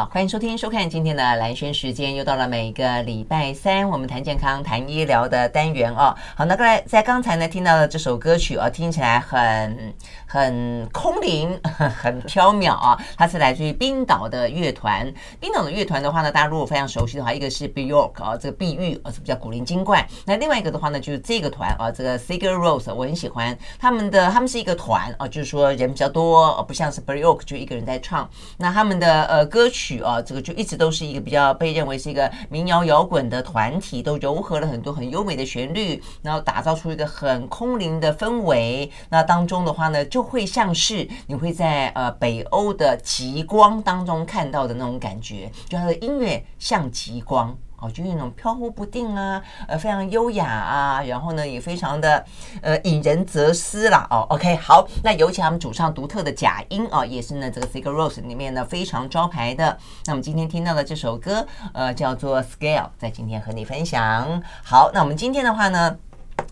好，欢迎收听、收看今天的蓝轩时间，又到了每个礼拜三我们谈健康、谈医疗的单元哦。好，那刚才在刚才呢听到的这首歌曲啊，听起来很很空灵、很飘渺啊。它是来自于冰岛的乐团。冰岛的乐团的话呢，大家如果非常熟悉的话，一个是 Bjork 啊，这个碧玉啊是比较古灵精怪。那另外一个的话呢，就是这个团啊，这个 Sigur Ros，我很喜欢他们的，他们是一个团啊，就是说人比较多，不像是 Bjork 就一个人在唱。那他们的呃歌曲。曲啊，这个就一直都是一个比较被认为是一个民谣摇滚的团体，都融合了很多很优美的旋律，然后打造出一个很空灵的氛围。那当中的话呢，就会像是你会在呃北欧的极光当中看到的那种感觉，就它的音乐像极光。哦，就是那种飘忽不定啊，呃，非常优雅啊，然后呢，也非常的呃引人哲思啦。哦，OK，好，那尤其他们主唱独特的假音啊，也是呢这个 s i g a r Rose 里面呢非常招牌的。那我们今天听到的这首歌，呃，叫做 Scale，在今天和你分享。好，那我们今天的话呢。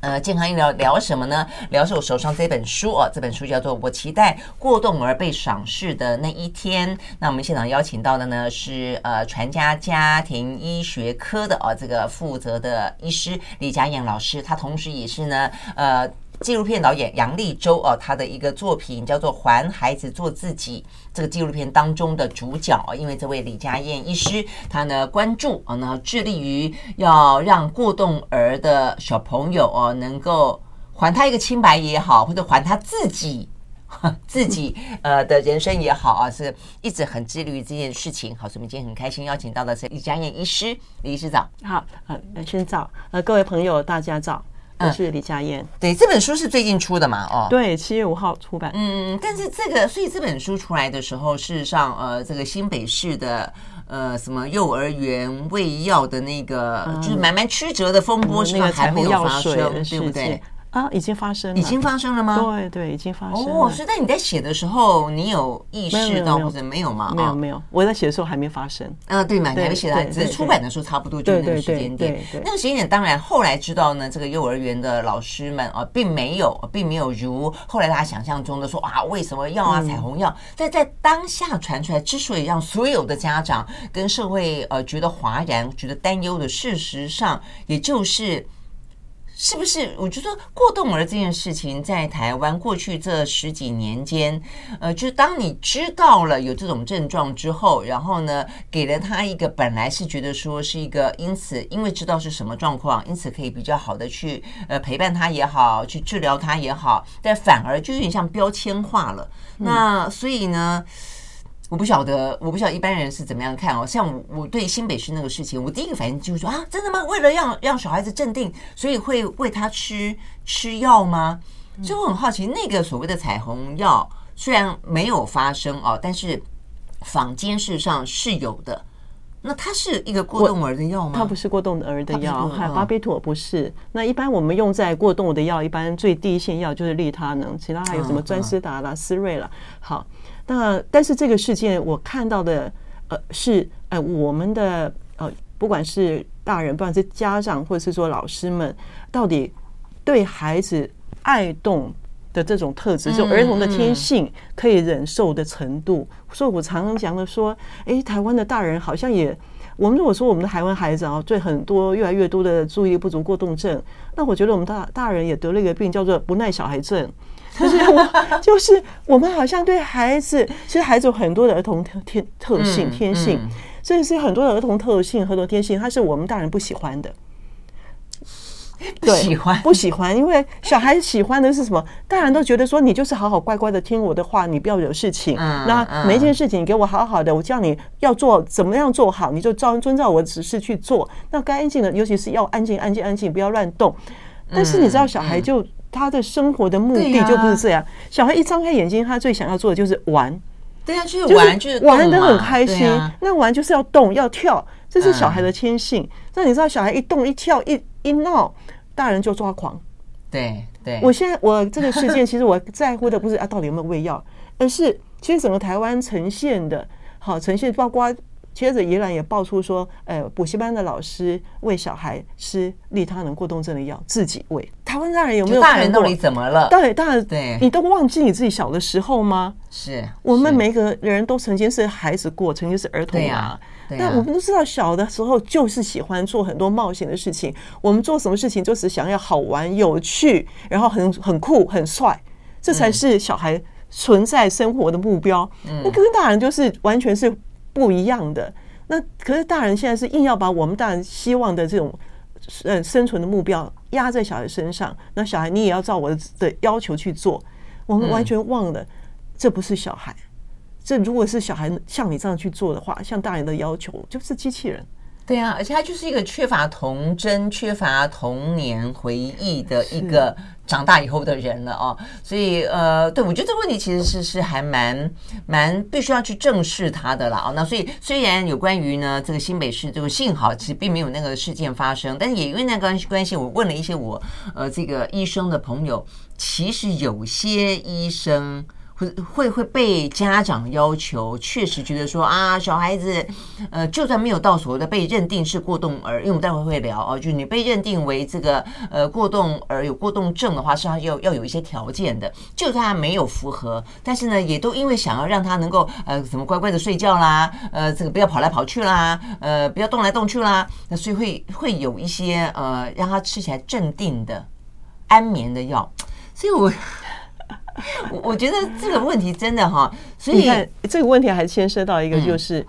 呃，健康医疗聊什么呢？聊是我手上这本书啊，这本书叫做《我期待过动而被赏识的那一天》。那我们现场邀请到的呢是呃传家家庭医学科的哦这个负责的医师李佳燕老师，他同时也是呢呃。纪录片导演杨力洲哦，他的一个作品叫做《还孩子做自己》，这个纪录片当中的主角，因为这位李佳燕医师，他呢关注啊，呢致力于要让过动儿的小朋友哦，能够还他一个清白也好，或者还他自己自己呃的人生也好啊，是一直很致力于这件事情。好，所以我们今天很开心邀请到的是李佳燕医师，李医师早。好，呃，先早，呃，各位朋友大家早。我是李佳燕，对，这本书是最近出的嘛？哦，对，七月五号出版。嗯，但是这个，所以这本书出来的时候，事实上，呃，这个新北市的呃什么幼儿园喂药的那个，就是蛮蛮曲折的风波，是吧？还没有发生，对不对？啊，已经发生了，已经发生了吗？对对，已经发生了。哦，所以在你在写的时候，你有意识到或者没有吗？没有没有，我在写的时候还没发生。啊，对嘛，你还没写到，只是出版的时候差不多就那个时间点。那个时间点，当然后来知道呢，这个幼儿园的老师们啊，并没有，并没有如后来大家想象中的说啊，为什么要啊，彩虹药在在当下传出来，之所以让所有的家长跟社会呃觉得哗然、觉得担忧的，事实上也就是。是不是？我就说过动儿这件事情，在台湾过去这十几年间，呃，就是当你知道了有这种症状之后，然后呢，给了他一个本来是觉得说是一个，因此因为知道是什么状况，因此可以比较好的去呃陪伴他也好，去治疗他也好，但反而就有点像标签化了。那所以呢？我不晓得，我不晓得一般人是怎么样看哦。像我，我对新北市那个事情，我第一个反应就是说啊，真的吗？为了让让小孩子镇定，所以会喂他吃吃药吗？所以我很好奇，那个所谓的彩虹药虽然没有发生哦，但是坊间事实上是有的。那它是一个过动儿的药吗？它不是过动儿的药，巴比妥不是。那一般我们用在过动儿的药，一般最低线药就是利他能，其他还有什么专思达啦、思瑞啦。好。那但是这个事件我看到的呃是呃我们的呃不管是大人不管是家长或者是说老师们到底对孩子爱动的这种特质，就儿童的天性可以忍受的程度，所以我常常讲的说，诶，台湾的大人好像也我们如果说我们的台湾孩子啊，对很多越来越多的注意力不足过动症，那我觉得我们大大人也得了一个病叫做不耐小孩症。就是我，就是我们好像对孩子，其实孩子有很多的儿童特天特性天性，所以是很多的儿童特性、很多天性，它是我们大人不喜欢的。不喜欢，不喜欢，因为小孩喜欢的是什么？大人都觉得说，你就是好好乖乖的听我的话，你不要惹事情。那每一件事情你给我好好的，我叫你要做怎么样做好，你就照遵照我的指示去做。那该安静的，尤其是要安静、安静、安静，不要乱动。但是你知道，小孩就。他的生活的目的就不是这样。小孩一张开眼睛，他最想要做的就是玩。对呀，就是玩，就是玩的很开心。那玩就是要动，要跳，这是小孩的天性。那你知道，小孩一动一跳一一闹，大人就抓狂。对对。我现在我这个事件，其实我在乎的不是啊，到底有没有喂药，而是其实整个台湾呈现的，好呈现，包括。接着，宜兰也爆出说，呃，补习班的老师喂小孩吃利他能过动症的药，自己喂。台湾大人有没有大人到底怎么了？对，大人对，你都忘记你自己小的时候吗？是我们每个人都曾经是孩子过，曾经是儿童啊。那我们都知道，小的时候就是喜欢做很多冒险的事情。我们做什么事情，就是想要好玩、有趣，然后很很酷、很帅，这才是小孩存在生活的目标。那跟大人就是完全是不一样的。那可是大人现在是硬要把我们大人希望的这种呃生存的目标压在小孩身上。那小孩你也要照我的要求去做，我们完全忘了，这不是小孩。这如果是小孩像你这样去做的话，像大人的要求就是机器人。对啊，而且他就是一个缺乏童真、缺乏童年回忆的一个长大以后的人了哦。所以呃，对我觉得这个问题其实是是还蛮蛮必须要去正视它的了啊。那所以虽然有关于呢这个新北市这个幸好其实并没有那个事件发生，但是也因为那个关系，我问了一些我呃这个医生的朋友，其实有些医生。会会被家长要求，确实觉得说啊，小孩子，呃，就算没有到所谓的被认定是过动儿，因为我们待会会聊哦，就是你被认定为这个呃过动儿有过动症的话，是要要要有一些条件的。就算他没有符合，但是呢，也都因为想要让他能够呃怎么乖乖的睡觉啦，呃这个不要跑来跑去啦，呃不要动来动去啦，那所以会会有一些呃让他吃起来镇定的安眠的药，所以我。我 我觉得这个问题真的哈，所以你看这个问题还牵涉到一个，就是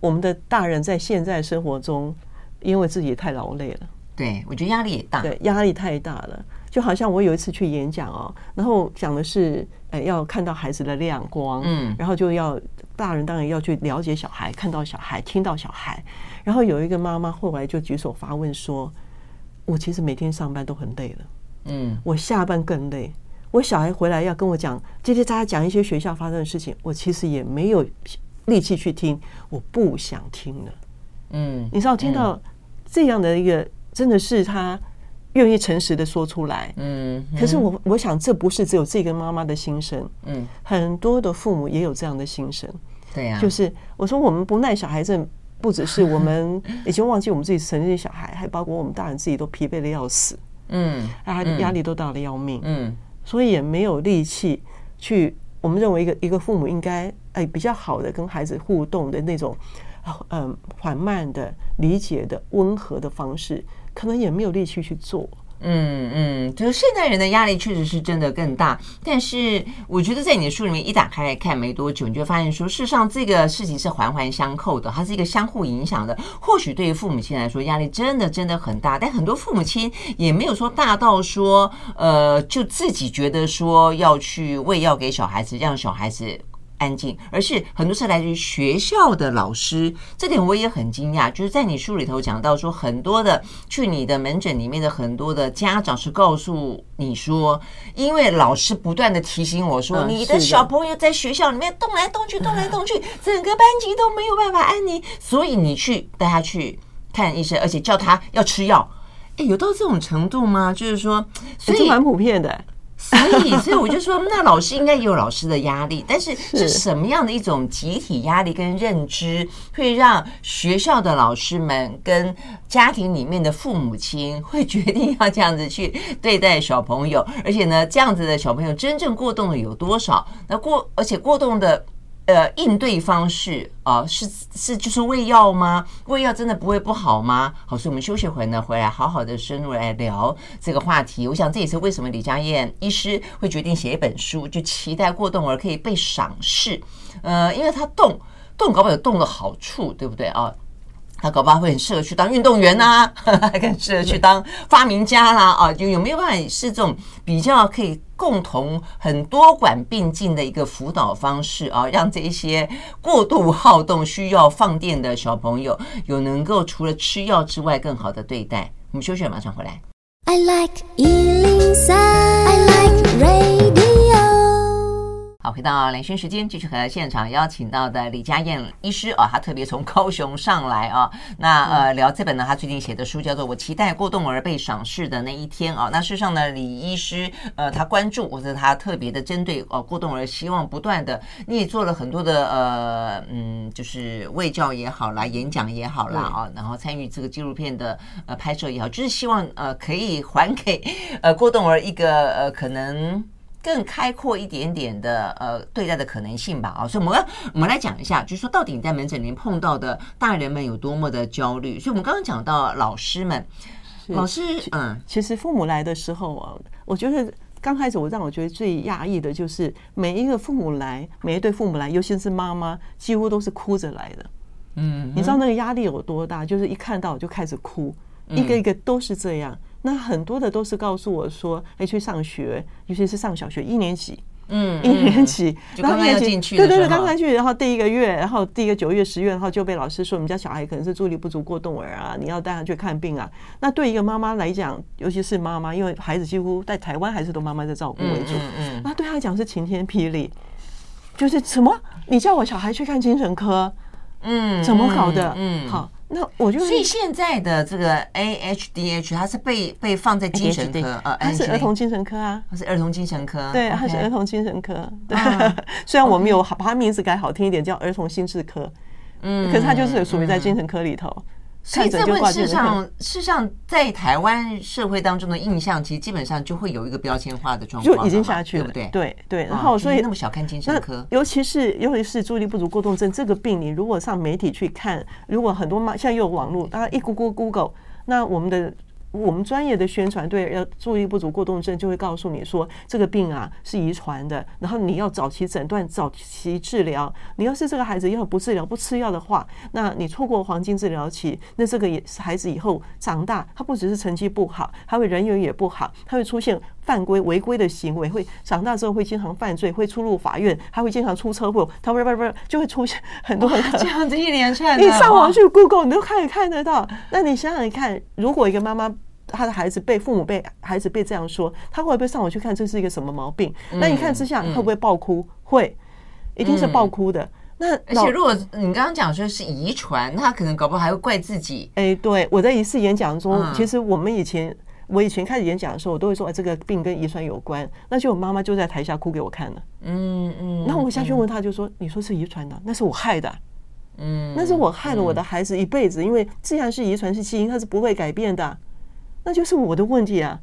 我们的大人在现在生活中，因为自己太劳累了，对，我觉得压力也大，对，压力太大了。就好像我有一次去演讲哦，然后讲的是，呃，要看到孩子的亮光，嗯，然后就要大人当然要去了解小孩，看到小孩，听到小孩。然后有一个妈妈后来就举手发问说：“我其实每天上班都很累了，嗯，我下班更累。”我小孩回来要跟我讲，叽叽喳喳讲一些学校发生的事情，我其实也没有力气去听，我不想听了。嗯，你知道听到这样的一个，真的是他愿意诚实的说出来。嗯，可是我我想这不是只有这个妈妈的心声。嗯，很多的父母也有这样的心声。对呀，就是我说我们不耐小孩子，不只是我们 已经忘记我们自己曾经的小孩，还包括我们大人自己都疲惫的要死。嗯，啊，压力都大的要命。嗯。所以也没有力气去，我们认为一个一个父母应该哎比较好的跟孩子互动的那种，嗯缓慢的理解的温和的方式，可能也没有力气去做。嗯嗯，就是现代人的压力确实是真的更大，但是我觉得在你的书里面一打开来看没多久，你就发现说，事实上这个事情是环环相扣的，它是一个相互影响的。或许对于父母亲来说，压力真的真的很大，但很多父母亲也没有说大到说，呃，就自己觉得说要去喂药给小孩子，让小孩子。安静，而是很多是来自于学校的老师，这点我也很惊讶。就是在你书里头讲到说，很多的去你的门诊里面的很多的家长是告诉你说，因为老师不断的提醒我说，你的小朋友在学校里面动来动去，动来动去，整个班级都没有办法安宁，所以你去带他去看医生，而且叫他要吃药。诶，有到这种程度吗？就是说，所以蛮普遍的。所以，所以我就说，那老师应该也有老师的压力，但是是什么样的一种集体压力跟认知，会让学校的老师们跟家庭里面的父母亲会决定要这样子去对待小朋友？而且呢，这样子的小朋友真正过动的有多少？那过，而且过动的。呃，应对方式啊、是是就是喂药吗？喂药真的不会不好吗？好，所以我们休息会呢，回来好好的深入来聊这个话题。我想这也是为什么李佳燕医师会决定写一本书，就期待过动儿可以被赏识。呃，因为他动动，搞不好有动的好处，对不对啊？他搞不好会很适合去当运动员呐、啊，还 更适合去当发明家啦啊！就有没有办法是这种比较可以共同很多管并进的一个辅导方式啊，让这些过度好动需要放电的小朋友有能够除了吃药之外更好的对待？我们休息，马上回来。I like 好，回到兰萱时间，继续和现场邀请到的李佳燕医师啊，她特别从高雄上来啊，那呃聊这本呢，她最近写的书叫做《我期待过动儿被赏识的那一天》啊。那事实上呢，李医师呃，他关注或者他特别的针对呃过动儿，希望不断的，你也做了很多的呃嗯，就是卫教也好啦，演讲也好啦啊，然后参与这个纪录片的呃拍摄也好，就是希望呃可以还给呃过动儿一个呃可能。更开阔一点点的呃对待的可能性吧啊，所以我们要我们来讲一下，就是说到底你在门诊里面碰到的大人们有多么的焦虑。所以我们刚刚讲到老师们，老师嗯，其实父母来的时候啊，我觉得刚开始我让我觉得最压抑的就是每一个父母来，每一对父母来，尤其是妈妈，几乎都是哭着来的。嗯，你知道那个压力有多大？就是一看到我就开始哭，一个一个都是这样。那很多的都是告诉我说，哎，去上学，尤其是上小学一年级，嗯，一年级，然后一年级，对对对，刚刚去，然后第一个月，然后第一个九月、十月，然后就被老师说，我们家小孩可能是注意力不足过动儿啊，你要带他去看病啊。那对一个妈妈来讲，尤其是妈妈，因为孩子几乎在台湾还是都妈妈在照顾为主，嗯，那对他来讲是晴天霹雳，就是什么？你叫我小孩去看精神科，嗯，怎么搞的？嗯，好。那我就所以现在的这个 AHDH 它是被被放在精神科，呃，它是儿童精神科啊，它是儿童精神科，对，它是儿童精神科。对，虽然我们有把它名字改好听一点，叫儿童心智科，嗯，可是它就是属于在精神科里头。所以这问事实上，事实上，在台湾社会当中的印象，其实基本上就会有一个标签化的状况，就已经下去了，对不对？对对。然后，所以那么小看精神科，尤其是尤其是注意力不足过动症这个病，你如果上媒体去看，如果很多妈现在又有网络，大家一 Google Google，那我们的。我们专业的宣传对要注意不足过动症，就会告诉你说这个病啊是遗传的，然后你要早期诊断、早期治疗。你要是这个孩子要不治疗、不吃药的话，那你错过黄金治疗期，那这个也是孩子以后长大，他不只是成绩不好，他会人缘也不好，他会出现犯规违规的行为，会长大之后会经常犯罪，会出入法院，他会经常出车祸，他不不不就会出现很多很多 这样子一连串。你上网去 Google，你都可以看得到。那你想想看，如果一个妈妈。他的孩子被父母被孩子被这样说，他会不会上网去看这是一个什么毛病？那一看之下，会不会爆哭？会，一定是爆哭的。那而且如果你刚刚讲说是遗传，他可能搞不好还会怪自己。哎，对，我在一次演讲中，其实我们以前我以前开始演讲的时候，我都会说，哎，这个病跟遗传有关。那就我妈妈就在台下哭给我看了。嗯嗯。那我下去问他，就说：“你说是遗传的，那是我害的。嗯，那是我害了我的孩子一辈子，因为既然是遗传是基因，它是不会改变的。”那就是我的问题啊！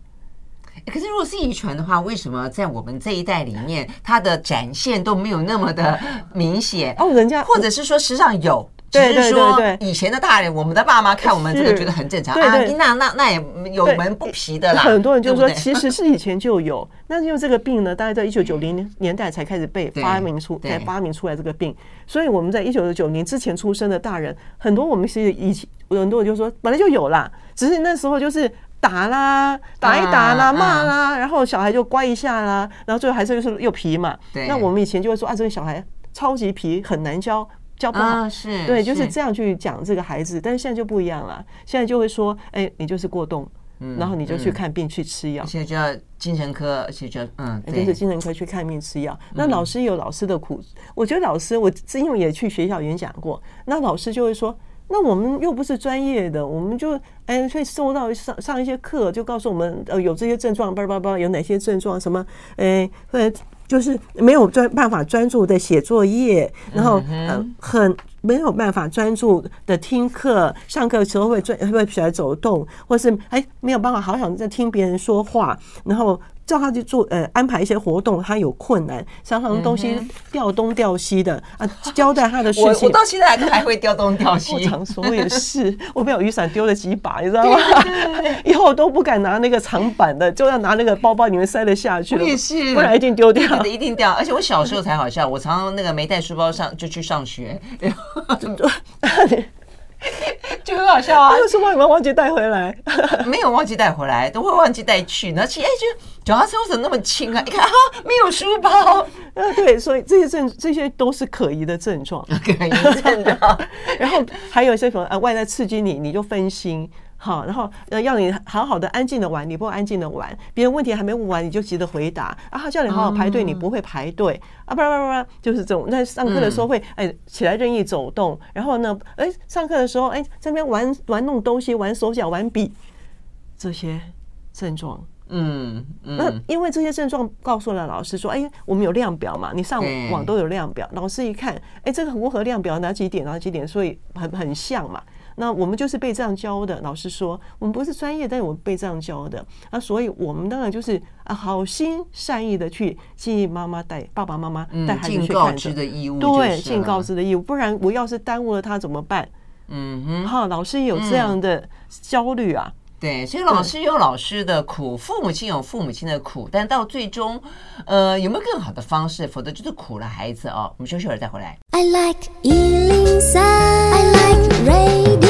可是如果是遗传的话，为什么在我们这一代里面，它的展现都没有那么的明显？哦，人家或者是说，实际上有，只是说以前的大人，我们的爸妈看我们这个觉得很正常啊，那那那也有门不皮的啦。很多人就说，其实是以前就有，那因为这个病呢，大概在一九九零年代才开始被发明出，才发明出来这个病，所以我们在一九九零之前出生的大人，很多我们是以前很多人就说本来就有啦，只是那时候就是。打啦，打一打啦，骂啦，然后小孩就乖一下啦，然后最后还是就是又皮嘛。对。那我们以前就会说啊，这个小孩超级皮，很难教，教不好。是。对，就是这样去讲这个孩子，但是现在就不一样了。现在就会说，哎，你就是过动，然后你就去看病去吃药。现在就要精神科，而且就嗯，就是精神科去看病吃药。那老师有老师的苦，我觉得老师，我因为也去学校演讲过，那老师就会说。那我们又不是专业的，我们就哎会收到上上一些课，就告诉我们呃有这些症状，叭叭叭有哪些症状，什么哎呃就是没有专办法专注的写作业，然后呃很没有办法专注的听课，上课的时候会专会起来走动，或是哎没有办法好想在听别人说话，然后。叫他去做呃安排一些活动，他有困难，常常东西掉东掉西的 啊，交代他的事情。我我到现在还还会掉东掉西。我常说我也是，我没有雨伞丢了几把，你知道吗？以后我都不敢拿那个长板的，就要拿那个包包里面塞得下去。我也是，不然一定丢掉。一定掉。而且我小时候才好笑，我常常那个没带书包上就去上学。就很好笑啊！为什么你们忘记带回来？没有忘记带回来，都会忘记带去。然后其实哎，就脚踏车为什么那么轻啊？你看哈，没有书包。呃，对，所以这些症这些都是可疑的症状，可疑症状。然后还有一些什么啊外在刺激你，你就分心。好，然后呃要你好好的安静的玩，你不安静的玩，别人问题还没问完你就急着回答，啊，他叫你好好排队，你不会排队，啊，不不不不，就是这种。在上课的时候会哎起来任意走动，然后呢，哎上课的时候哎在那边玩玩弄东西，玩手脚，玩笔，这些症状。嗯，嗯，那因为这些症状告诉了老师说，哎，我们有量表嘛，你上网都有量表。老师一看，哎，这个符合量表哪几点哪几点，所以很很像嘛。那我们就是被这样教的。老师说，我们不是专业，但是我们被这样教的。那所以我们当然就是啊，好心善意的去建议妈妈带爸爸妈妈带孩子去看。尽告知的义务，对，尽告知的义务。不然我要是耽误了他怎么办？嗯哼，哈，老师也有这样的焦虑啊。对，所以老师有老师的苦，父母亲有父母亲的苦，但到最终，呃，有没有更好的方式？否则就是苦了孩子哦。我们休息会儿再回来。I like 103, I like radio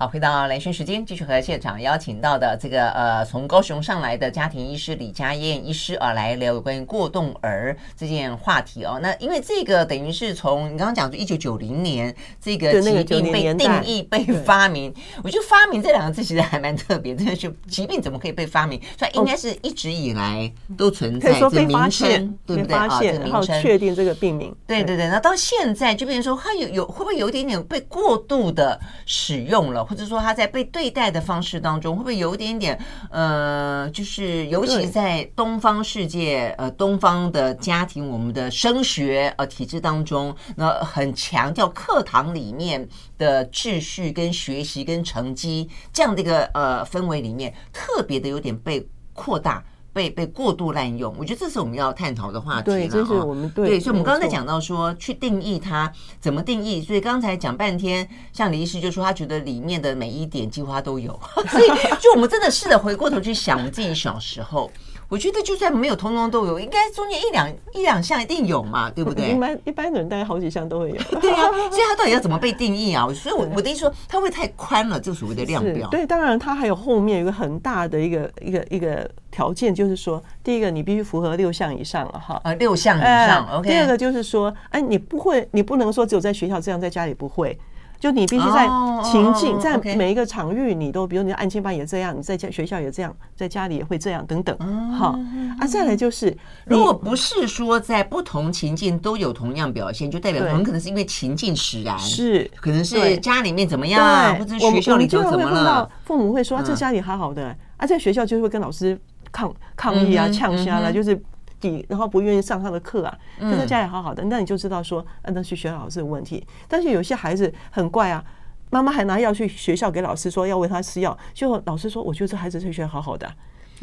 好，回到兰萱时间，继续和现场邀请到的这个呃，从高雄上来的家庭医师李佳燕医师啊，来聊有关于过动儿这件话题哦。那因为这个等于是从你刚刚讲的一九九零年这个疾病被定义、被发明，我觉得“发明”这两个字其实还蛮特别。的就疾病怎么可以被发明？所以应该是一直以来都存在这名称，对不对啊？这名称确定这个病名。对对对，那到现在就变成说，它有有会不会有一点点被过度的使用了？或者说他在被对待的方式当中，会不会有一点点呃，就是尤其在东方世界呃，东方的家庭，我们的升学呃体制当中，那很强调课堂里面的秩序跟学习跟成绩这样的一个呃氛围里面，特别的有点被扩大。被被过度滥用，我觉得这是我们要探讨的话题了。对，这是我们对。对，所以我们刚刚在讲到说，去定义它怎么定义。所以刚才讲半天，像李医师就说，他觉得里面的每一点几乎他都有。所以，就我们真的试着回过头去想，我们自己小时候。我觉得就算没有通通都有，应该中间一两一两项一定有嘛，对不对？一般一般的人大概好几项都会有。对啊，所以它到底要怎么被定义啊？所以我我的意思说，它会太宽了，这所谓的量表。对，当然它还有后面一个很大的一个一个一个条件，就是说，第一个你必须符合六项以上了哈。呃，六项以上。OK。第二个就是说，哎，你不会，你不能说只有在学校这样，在家里不会。就你必须在情境，在每一个场域，你都，比如你安亲班也这样，你在家学校也这样，在家里也会这样，等等。好啊，再来就是，如果不是说在不同情境都有同样表现，就代表很可能是因为情境使然，是可能是家里面怎么样，或者学校里就怎么了。父母会说，这家里好好的，啊，在学校就会跟老师抗抗议啊，呛虾了，就是。抵，然后不愿意上他的课啊，就在家里好好的，那你就知道说，那去学校老师的问题。但是有些孩子很怪啊，妈妈还拿药去学校给老师说要喂他吃药，就老师说，我觉得这孩子在学校好好的，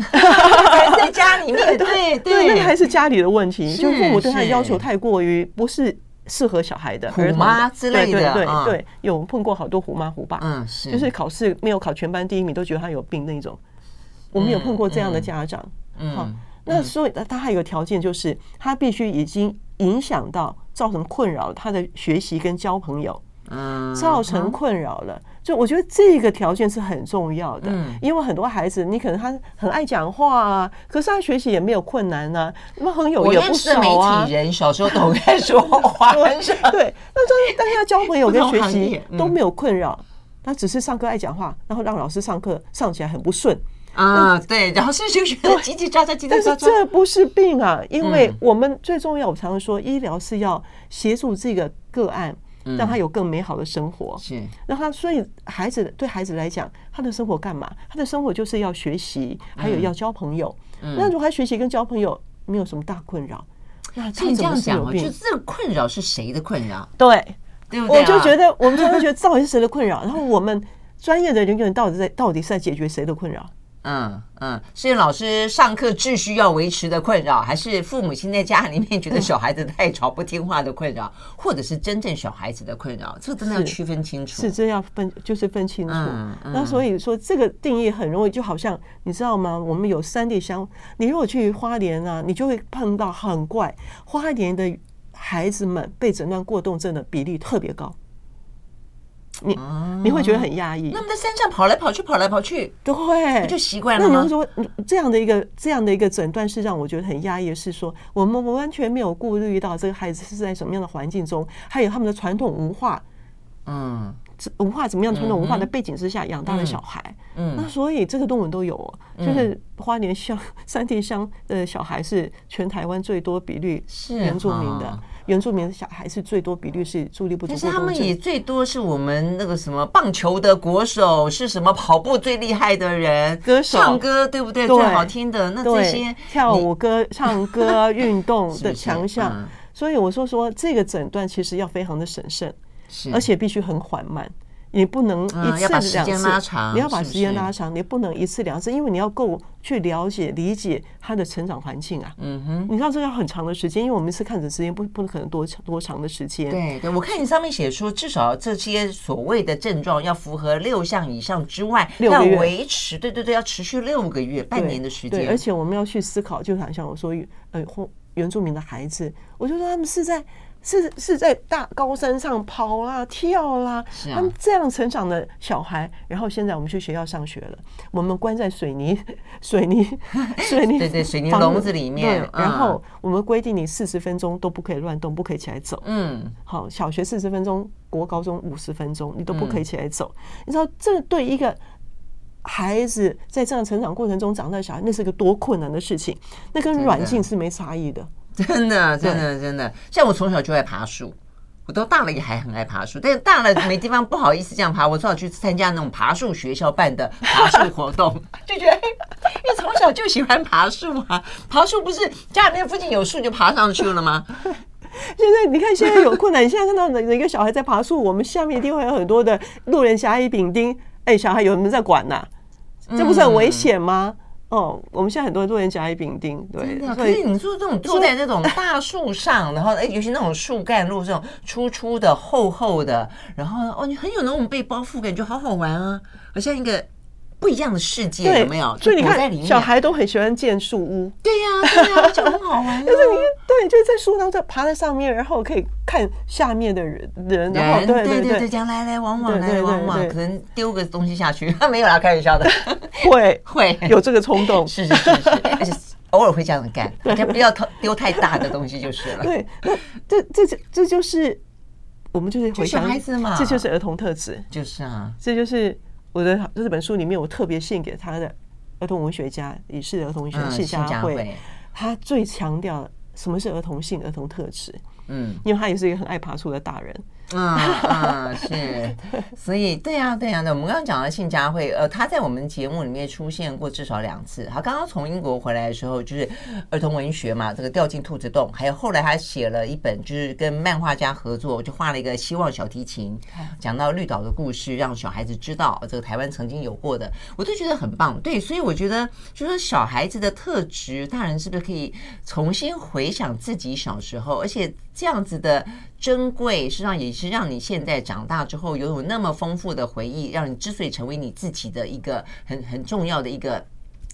在家里面，对对，那个还是家里的问题，就父母对他的要求太过于不是适合小孩的，虎妈之类的，对对对，有碰过好多虎妈虎爸，嗯，是，就是考试没有考全班第一名都觉得他有病那种，我们有碰过这样的家长，嗯。那所以，他还有个条件，就是他必须已经影响到、造成困扰他的学习跟交朋友，嗯，造成困扰了。就我觉得这个条件是很重要的，因为很多孩子，你可能他很爱讲话啊，可是他学习也没有困难啊，那么朋友也不少啊。媒体人小时候都爱说话，对，那说但是他交朋友跟学习都没有困扰，他只是上课爱讲话，然后让老师上课上起来很不顺。啊，对，然后是就觉得叽叽喳喳，叽叽喳喳。但是这不是病啊，因为我们最重要，我常常说，医疗是要协助这个个案，让他有更美好的生活。是，让他所以孩子对孩子来讲，他的生活干嘛？他的生活就是要学习，还有要交朋友。那如果他学习跟交朋友没有什么大困扰，那他怎么是有病？就这个困扰是谁的困扰？对，对不对？我就觉得，我们就会觉得到底是谁的困扰？然后我们专业的人员到底在到底是在解决谁的困扰？嗯嗯，是老师上课秩序要维持的困扰，还是父母亲在家里面觉得小孩子太吵不听话的困扰，或者是真正小孩子的困扰？这真的要区分清楚。是，是这要分，就是分清楚。那所以说，这个定义很容易，就好像你知道吗？我们有三地乡，你如果去花莲啊，你就会碰到很怪，花莲的孩子们被诊断过动症的比例特别高。你你会觉得很压抑。那么在山上跑来跑去，跑来跑去，对，不就习惯了吗？那你说这样的一个这样的一个诊断是让我觉得很压抑的是说，我们完全没有顾虑到这个孩子是在什么样的环境中，还有他们的传统文化，嗯，文化怎么样传统文化的背景之下养大的小孩。嗯，那所以这个论文都有哦，就是花莲乡三地乡的小孩是全台湾最多比率是原住民的。原住民的小孩是最多比率是注意力不足，但是他们也最多是我们那个什么棒球的国手，是什么跑步最厉害的人，歌手唱歌对不对？最好听的那这些跳舞、歌、唱歌、运动的强项。所以我说说这个诊断其实要非常的审慎，而且必须很缓慢。你不能一次两次，你要把时间拉长，你不能一次两次，因为你要够去了解理解他的成长环境啊。嗯哼，你知道这个要很长的时间，因为我们一次看诊时间不不可能多长多长的时间。对对，我看你上面写说，至少这些所谓的症状要符合六项以上之外，要维持，对对对，要持续六个月、半年的时间。而且我们要去思考，就好像我说，呃，原住民的孩子，我就说他们是在。是是在大高山上跑啦、跳啦，他们这样成长的小孩，然后现在我们去学校上学了，我们关在水泥、水泥、水泥对对水泥笼子里面，然后我们规定你四十分钟都不可以乱动，不可以起来走。嗯，好，小学四十分钟，国高中五十分钟，你都不可以起来走。你知道这对一个孩子在这样成长过程中长大的小孩，那是个多困难的事情，那跟软性是没差异的。真的，真的，真的，像我从小就爱爬树，我都大了也还很爱爬树，但是大了没地方不好意思这样爬，我只好去参加那种爬树学校办的爬树活动，就觉得因为从小就喜欢爬树啊，爬树不是家里面附近有树就爬上去了吗？现在你看，现在有困难，你现在看到哪哪个小孩在爬树，我们下面一定会有很多的路人甲乙丙丁，哎，小孩有人在管呐、啊，这不是很危险吗？哦，我们现在很多路人甲乙丙丁，对。可是你说这种坐在那种大树上，然后哎，尤其那种树干路这种粗粗的、厚厚的，然后哦，你很有那种被包覆感觉，好好玩啊，好像一个。不一样的世界有没有？所以你看，小孩都很喜欢建树屋。对呀，对呀，就很好玩。就是你看，对，就是在树上在爬在上面，然后可以看下面的人，人，然后对对对，这样来来往往，来来往往，可能丢个东西下去，他 没有啦，开玩笑的。会 会有这个冲动，是是是是，而且偶尔会这样干，大家不要丢太大的东西就是了。对，这这这这就是我们就是回想孩子嘛，这就是儿童特质，就是啊，这就是。我的这本书里面，我特别献给他的儿童文学家，也是儿童文学家谢佳慧，他最强调什么是儿童性、儿童特质。嗯，因为他也是一个很爱爬树的大人。嗯嗯，是，所以对呀对呀，那我们刚刚讲到信佳慧，呃，他在我们节目里面出现过至少两次。他刚刚从英国回来的时候，就是儿童文学嘛，这个掉进兔子洞，还有后来他写了一本，就是跟漫画家合作，就画了一个希望小提琴，讲到绿岛的故事，让小孩子知道这个台湾曾经有过的，我都觉得很棒。对，所以我觉得就是小孩子的特质，大人是不是可以重新回想自己小时候，而且这样子的。珍贵，实际上也是让你现在长大之后拥有那么丰富的回忆，让你之所以成为你自己的一个很很重要的一个。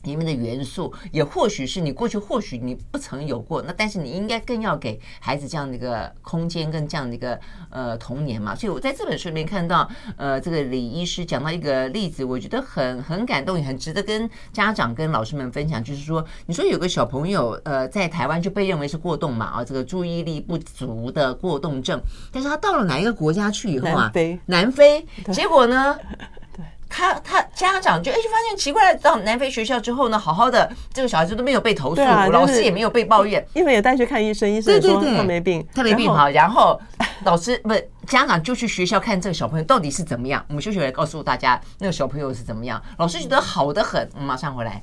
里面的元素，也或许是你过去或许你不曾有过，那但是你应该更要给孩子这样的一个空间跟这样的一个呃童年嘛。所以我在这本书里面看到，呃，这个李医师讲到一个例子，我觉得很很感动，也很值得跟家长跟老师们分享。就是说，你说有个小朋友呃在台湾就被认为是过动嘛，啊，这个注意力不足的过动症，但是他到了哪一个国家去以后啊？南非，南非，结果呢？他他家长就哎，就发现奇怪了，到南非学校之后呢，好好的这个小孩子都没有被投诉，啊、老师也没有被抱怨，因为也带去看医生，医生说他没病，他没病好，然后 老师不是家长就去学校看这个小朋友到底是怎么样。我们休息来告诉大家那个小朋友是怎么样，老师觉得好的很。我们马上回来。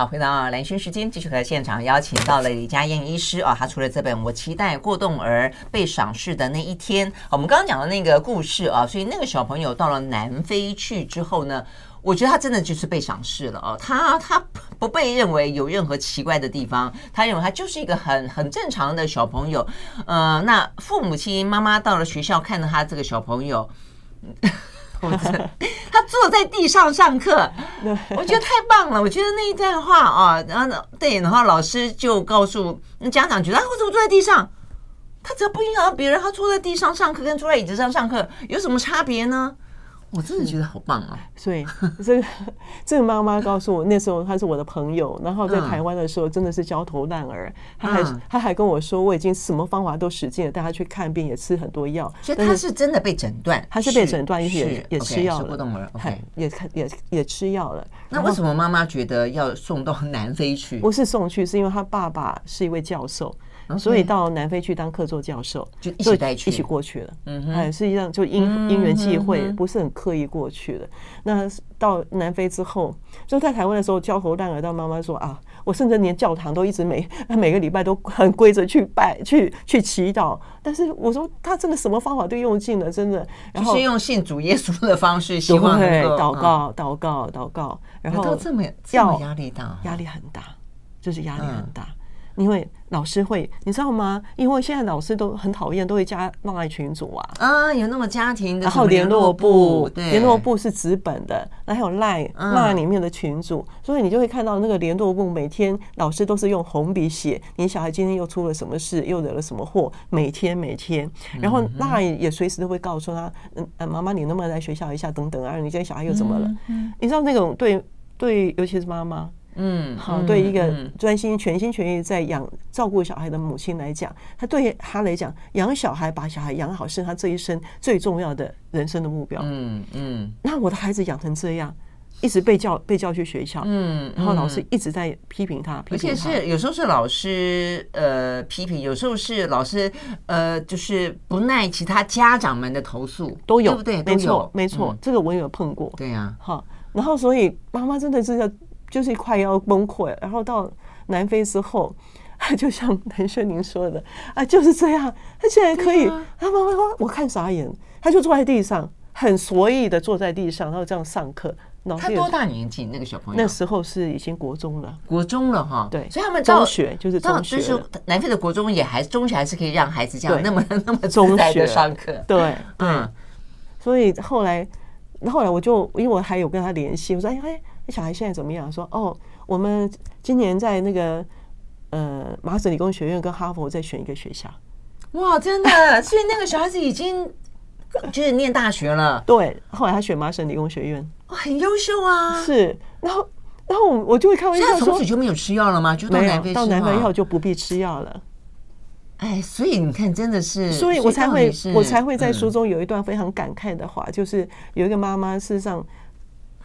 好，回到兰萱时间，继续和现场邀请到了李佳燕医师啊，他出了这本《我期待过动儿被赏识的那一天》。我们刚刚讲的那个故事啊，所以那个小朋友到了南非去之后呢，我觉得他真的就是被赏识了哦。他他不被认为有任何奇怪的地方，他认为他就是一个很很正常的小朋友。呃，那父母亲妈妈到了学校看到他这个小朋友。他坐在地上上课，我觉得太棒了。我觉得那一段话啊，然后呢，对，然后老师就告诉那家长，觉得他为什么坐在地上？他只要不影响到别人，他坐在地上上课跟坐在椅子上上课有什么差别呢？我真的觉得好棒啊！所以这个 这个妈妈告诉我，那时候她是我的朋友，然后在台湾的时候真的是焦头烂额。她还她还跟我说，我已经什么方法都使尽了，带她去看病，也吃很多药。所以她是真的被诊断，她是被诊断，也也吃药了，过动儿，也看也也吃药了。那为什么妈妈觉得要送到南非去？不是送去，是因为她爸爸是一位教授。所以到南非去当客座教授，就一起带去，一起过去了。嗯哼，实际上就因因缘际会，不是很刻意过去的。那到南非之后，就在台湾的时候焦头烂额。到妈妈说啊，我甚至连教堂都一直每每个礼拜都 很规则去拜，去去祈祷。但是我说他真的什么方法都用尽了，真的。然后是用信主耶稣的方式，希望祷告、祷告、祷告。然后这么这么压力大，压力很大，就是压力很大。因为老师会，你知道吗？因为现在老师都很讨厌，都会加 LINE 群组啊。啊，有那么家庭的，然后联络部，联络部是纸本的，然后还有 LINE LINE 里面的群组，所以你就会看到那个联络部，每天老师都是用红笔写，你小孩今天又出了什么事，又惹了什么祸，每天每天，然后 LINE 也随时都会告诉他，嗯嗯，妈妈你能不能来学校一下，等等啊，你今天小孩又怎么了？你知道那种对对，尤其是妈妈。嗯，好，对一个专心全心全意在养照顾小孩的母亲来讲，他对他来讲，养小孩把小孩养好是他这一生最重要的人生的目标。嗯嗯，那我的孩子养成这样，一直被叫被叫去学校，嗯，然后老师一直在批评他，批评他，而且是有时候是老师呃批评，有时候是老师呃就是不耐其他家长们的投诉，都有，对不对？没错，没错，这个我也有碰过。对呀，好，然后所以妈妈真的是要。就是快要崩溃，然后到南非之后，就像蓝轩您说的啊，就是这样。他竟然可以，他妈妈说：“我看傻眼。”他就坐在地上，很随意的坐在地上，然后这样上课。他多大年纪？那个小朋友那时候是已经国中了，国中了哈。对，所以他们中学就是中学。就是南非的国中也还中学还是可以让孩子这样那么那么自在的上课。对，嗯。所以后来，后来我就因为我还有跟他联系，我说：“哎哎。”小孩现在怎么样？说哦，我们今年在那个呃麻省理工学院跟哈佛再选一个学校。哇，真的！所以那个小孩子已经就是念大学了。对，后来他选麻省理工学院，哇，很优秀啊。是，然后然后我我就会开玩笑说，从此就没有吃药了吗？就到南非到南非以后就不必吃药了。哎，所以你看，真的是，所以我才会我才会在书中有一段非常感慨的话，就是有一个妈妈事实上。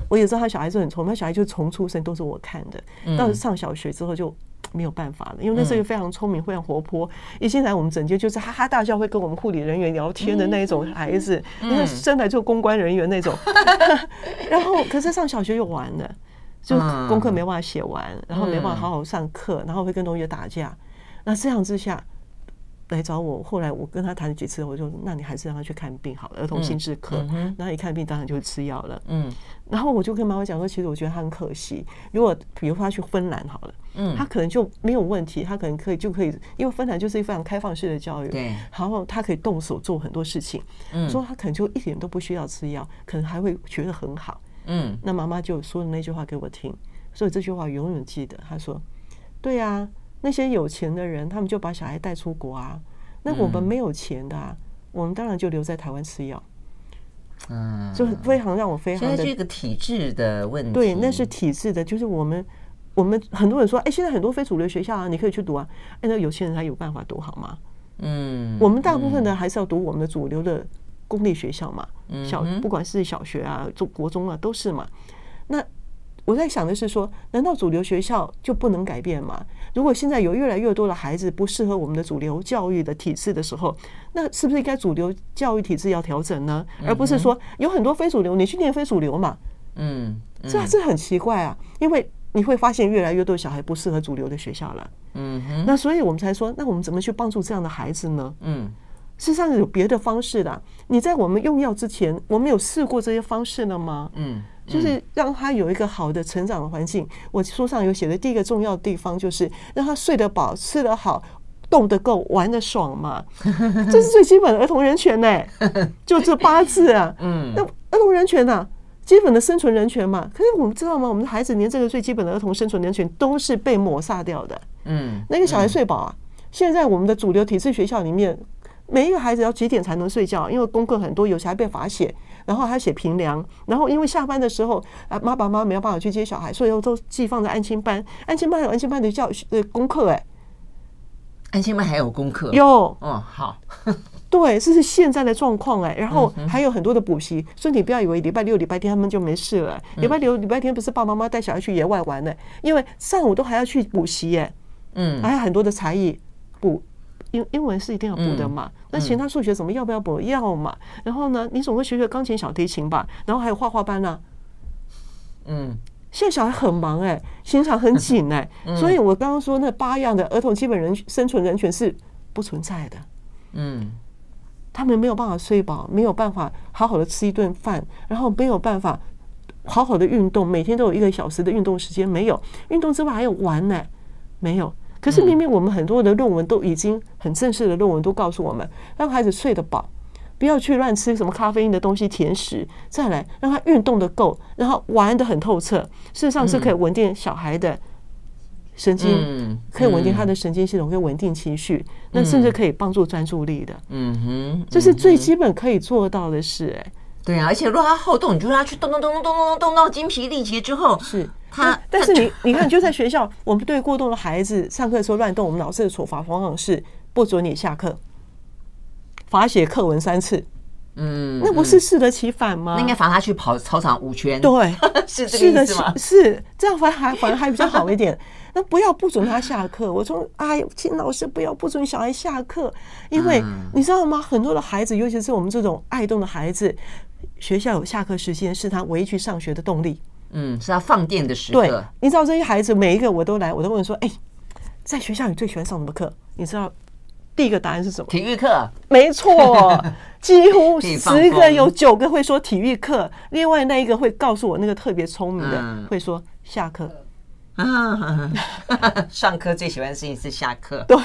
我也知道他小孩子很聪明，他小孩就从出生都是我看的，到上小学之后就没有办法了，因为那是一个非常聪明、非常活泼，一进来我们整间就是哈哈大笑，会跟我们护理人员聊天的那一种孩子，因为生来就公关人员那种。然后，可是上小学又完了，就功课没办法写完，然后没办法好好上课，然后会跟同学打架。那这样之下。来找我，后来我跟他谈了几次，我就说，那你还是让他去看病好了，儿童心智科。然后一看病，当然就是吃药了。嗯，然后我就跟妈妈讲说，其实我觉得他很可惜。如果比如说他去芬兰好了，嗯，他可能就没有问题，他可能可以就可以，因为芬兰就是一非常开放式的教育，对，然后他可以动手做很多事情。嗯，说他可能就一点都不需要吃药，可能还会觉得很好。嗯，那妈妈就说了那句话给我听，所以这句话永远记得。他说：“对呀。”那些有钱的人，他们就把小孩带出国啊。那我们没有钱的，啊，我们当然就留在台湾吃药。嗯，就非常让我非常的。这个体制的问题。对，那是体制的，就是我们我们很多人说，哎，现在很多非主流学校啊，你可以去读啊。哎，那有钱人他有办法读好吗？嗯，我们大部分的还是要读我们的主流的公立学校嘛。小不管是小学啊、中国中啊，都是嘛。那。我在想的是说，难道主流学校就不能改变吗？如果现在有越来越多的孩子不适合我们的主流教育的体制的时候，那是不是应该主流教育体制要调整呢？而不是说有很多非主流，你去念非主流嘛？嗯，这这很奇怪啊，因为你会发现越来越多小孩不适合主流的学校了。嗯哼，那所以我们才说，那我们怎么去帮助这样的孩子呢？嗯，事实上有别的方式的。你在我们用药之前，我们有试过这些方式了吗？嗯。就是让他有一个好的成长的环境。我书上有写的第一个重要的地方，就是让他睡得饱、吃得好、动得够、玩得爽嘛。这是最基本的儿童人权呢，就这八字啊。嗯，那儿童人权呢，基本的生存人权嘛。可是我们知道吗？我们的孩子连这个最基本的儿童生存人权都是被抹杀掉的。嗯，那个小孩睡饱啊。现在在我们的主流体制学校里面，每一个孩子要几点才能睡觉？因为功课很多，有时还被罚写，然后还写评量，然后因为下班的时候啊，爸爸妈妈没有办法去接小孩，所以都寄放在安亲班。安亲班有安亲班的教呃功课，哎，安亲班还有功课？有，嗯，好，对，这是现在的状况哎。然后还有很多的补习，所以你不要以为礼拜六、礼拜天他们就没事了。礼拜六、礼拜天不是爸爸妈妈带小孩去野外玩呢？因为上午都还要去补习，哎，嗯，还有很多的才艺补。英英文是一定要补的嘛？那其他数学怎么要不要补？要嘛。然后呢，你总会学学钢琴、小提琴吧。然后还有画画班呢。嗯，现在小孩很忙哎，心肠很紧哎。所以我刚刚说那八样的儿童基本人生存人权是不存在的。嗯，他们没有办法睡饱，没有办法好好的吃一顿饭，然后没有办法好好的运动，每天都有一个小时的运动时间没有。运动之外还有玩呢，没有。可是明明我们很多的论文都已经很正式的论文都告诉我们，让孩子睡得饱，不要去乱吃什么咖啡因的东西、甜食，再来让他运动的够，然后玩的很透彻，事实上是可以稳定小孩的神经，可以稳定他的神经系统，可以稳定情绪，那甚至可以帮助专注力的。嗯哼，这是最基本可以做到的事。哎，对啊，而且如果他好动，你就让他去动动动动动动动到精疲力竭之后是。他，但是你你看，就在学校，我们对过动的孩子上课的时候乱动，我们老师的处罚往往是不准你下课，罚写课文三次。嗯，那不是适得其反吗？那应该罚他去跑操场五圈。对，是这个意思吗？是这样，反而还反而还比较好一点。那不要不准他下课。我说，哎，请老师不要不准小孩下课，因为你知道吗？很多的孩子，尤其是我们这种爱动的孩子，学校有下课时间是他唯一去上学的动力。嗯，是他放电的时刻。对，你知道这些孩子每一个我都来，我都问说：“哎，在学校你最喜欢上什么课？”你知道第一个答案是什么？体育课。没错，几乎十个有九个会说体育课，另外那一个会告诉我那个特别聪明的、嗯、会说下课。啊，上课最喜欢的事情是下课。对，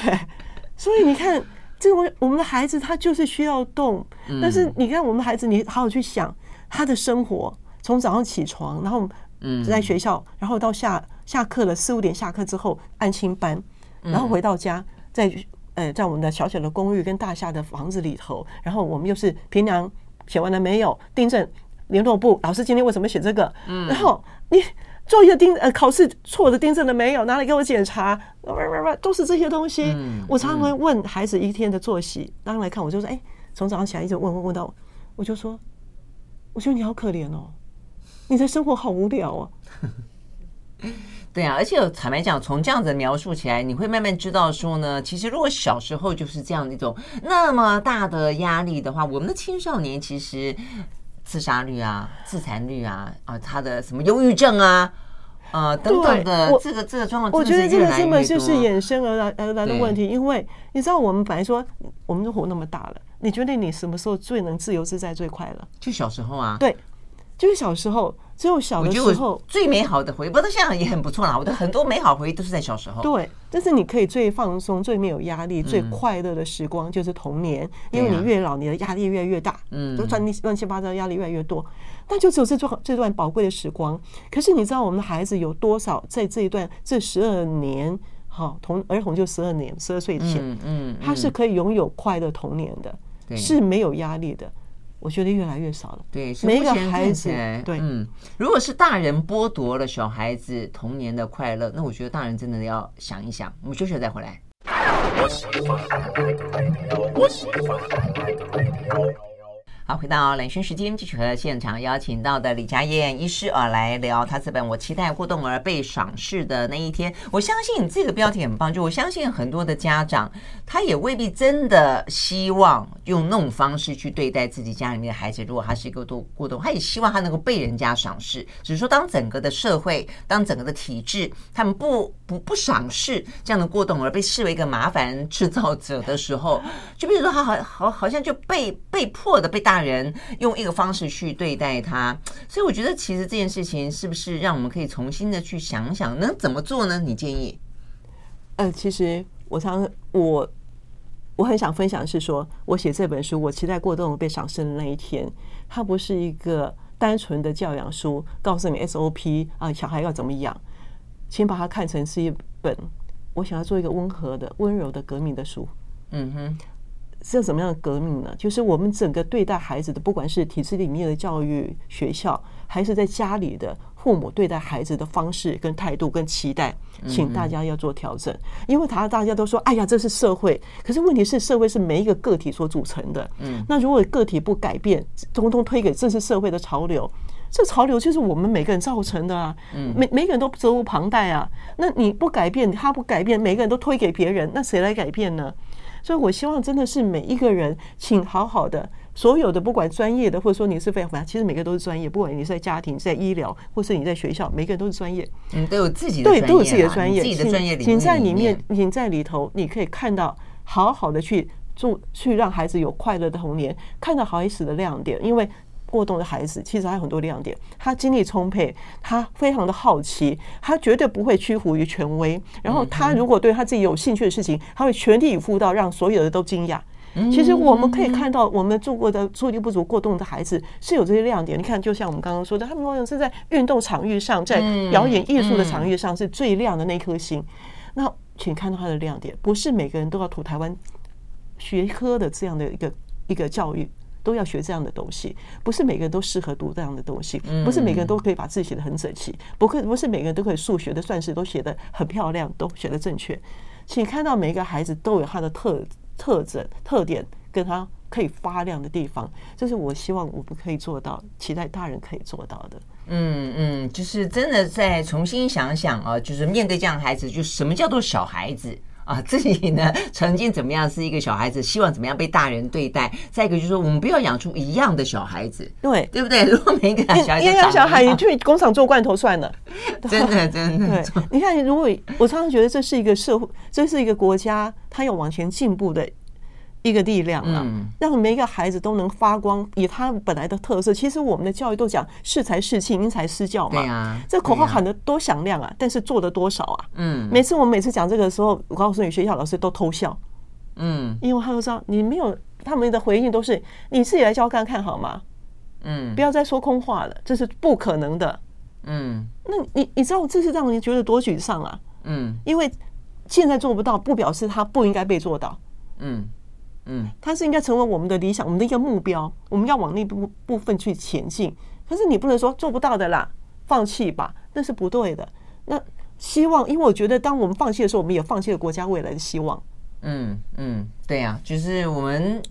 所以你看，这个我们的孩子他就是需要动，嗯、但是你看我们的孩子，你好好去想他的生活。从早上起床，然后嗯，在学校，然后到下下课了四五点下课之后，安亲班，然后回到家，在呃在我们的小小的公寓跟大厦的房子里头，然后我们又是平量写完了没有？订正联络簿，老师今天为什么写这个？嗯，然后你作业订呃考试错的订正了没有？拿来给我检查，都是这些东西。我常常会问孩子一天的作息，当然来看我就说，哎，从早上起来一直问问问到，我就说，我觉得你好可怜哦。你的生活好无聊啊！对啊，而且坦白讲，从这样子描述起来，你会慢慢知道说呢，其实如果小时候就是这样一种那么大的压力的话，我们的青少年其实自杀率啊、自残率啊啊，他的什么忧郁症啊啊等等的这个这个状况，我觉得这个根本就是衍生而来而来的问题。因为你知道，我们本来说我们都活那么大了，你觉得你什么时候最能自由自在、最快乐？就小时候啊，对。就是小时候，只有小的时候最美好的回忆，不过现在也很不错啦。我的很多美好回忆都是在小时候。对，但是你可以最放松、最没有压力、最快乐的时光就是童年，因为你越老，你的压力越来越大，嗯，都乱乱七八糟，压力越来越多。但就只有这段这段宝贵的时光。可是你知道，我们的孩子有多少在这一段这十二年，好童儿童就十二年，十二岁前，嗯，他是可以拥有快乐童年的，是没有压力的。我觉得越来越少了。对，每一个孩子，对，嗯，如果是大人剥夺了小孩子童年的快乐，那我觉得大人真的要想一想。我们休息再回来。回到兰萱时间，继续和现场邀请到的李佳燕医师啊来聊他这本《我期待过动而被赏识的那一天》。我相信这个标题很棒，就我相信很多的家长，他也未必真的希望用那种方式去对待自己家里面的孩子。如果他是一个多过动，他也希望他能够被人家赏识。只是说，当整个的社会，当整个的体制，他们不不不赏识这样的过动儿，被视为一个麻烦制造者的时候，就比如说他好好好像就被被迫的被大。人用一个方式去对待他，所以我觉得其实这件事情是不是让我们可以重新的去想想，能怎么做呢？你建议？呃，其实我常我我很想分享的是说，我写这本书，我期待过动儿被赏识的那一天，它不是一个单纯的教养书，告诉你 SOP 啊，小孩要怎么养，请把它看成是一本我想要做一个温和的、温柔的革命的书。嗯哼。是怎么样的革命呢？就是我们整个对待孩子的，不管是体制里面的教育学校，还是在家里的父母对待孩子的方式、跟态度、跟期待，请大家要做调整。因为他大家都说，哎呀，这是社会，可是问题是，社会是每一个个体所组成的。嗯，那如果个体不改变，通通推给这是社会的潮流，这潮流就是我们每个人造成的啊。嗯，每每个人都责无旁贷啊。那你不改变，他不改变，每个人都推给别人，那谁来改变呢？所以，我希望真的是每一个人，请好好的，所有的不管专业的，或者说你是非常，其实每个都是专业。不管你是在家庭、在医疗，或是你在学校，每个人都是专业。嗯，都有自己的对，都有自己的专业。自己的专业里面，请在里面，请在里头，你可以看到好好的去做，去让孩子有快乐的童年，看到好孩子的亮点，因为。过动的孩子其实还有很多亮点，他精力充沛，他非常的好奇，他绝对不会屈服于权威。然后他如果对他自己有兴趣的事情，他会全力以赴到让所有的都惊讶。其实我们可以看到，我们做过的注意力不足过动的孩子是有这些亮点。你看，就像我们刚刚说的，他们往往是在运动场域上，在表演艺术的场域上是最亮的那颗星。那请看到他的亮点，不是每个人都要读台湾学科的这样的一个一个教育。都要学这样的东西，不是每个人都适合读这样的东西，不是每个人都可以把字写得很整齐，不可不是每个人都可以数学的算式都写得很漂亮，都写得正确。请看到每一个孩子都有他的特特征、特点，跟他可以发亮的地方，这是我希望我们可以做到，期待大人可以做到的。嗯嗯，就是真的再重新想想啊，就是面对这样的孩子，就什么叫做小孩子？啊，自己呢曾经怎么样是一个小孩子，希望怎么样被大人对待。再一个就是说，我们不要养出一样的小孩子，对对不对？如果每一个小孩子，一样小孩，你去工厂做罐头算了。真 的真的，对，你看，如果我常常觉得这是一个社会，这是一个国家，它有往前进步的。一个力量啊，让每一个孩子都能发光，以他本来的特色。其实我们的教育都讲适才适性，因材施教嘛。对啊，这口号喊得多响亮啊，但是做的多少啊？嗯，每次我每次讲这个的时候，我告诉你，学校老师都偷笑。嗯，因为他都知道你没有，他们的回应都是你自己来教看看好吗？嗯，不要再说空话了，这是不可能的。嗯，那你你知道这是让人觉得多沮丧啊？嗯，因为现在做不到，不表示他不应该被做到。嗯。嗯，它是应该成为我们的理想，我们的一个目标，我们要往那部部分去前进。可是你不能说做不到的啦，放弃吧，那是不对的。那希望，因为我觉得，当我们放弃的时候，我们也放弃了国家未来的希望。嗯嗯，对呀、啊，就是我们。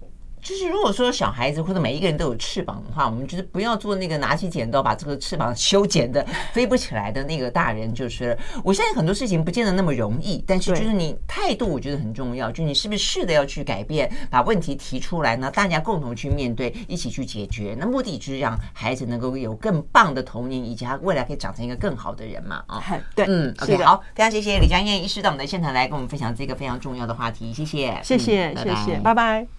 就是如果说小孩子或者每一个人都有翅膀的话，我们就是不要做那个拿起剪刀把这个翅膀修剪的 飞不起来的那个大人。就是我现在很多事情不见得那么容易，但是就是你态度我觉得很重要，就你是不是试着要去改变，把问题提出来呢？大家共同去面对，一起去解决。那目的就是让孩子能够有更棒的童年，以及他未来可以长成一个更好的人嘛？啊，对，嗯，OK，好，非常谢谢李江燕医师到我们的现场来跟我们分享这个非常重要的话题，谢谢，谢谢，谢谢，拜拜。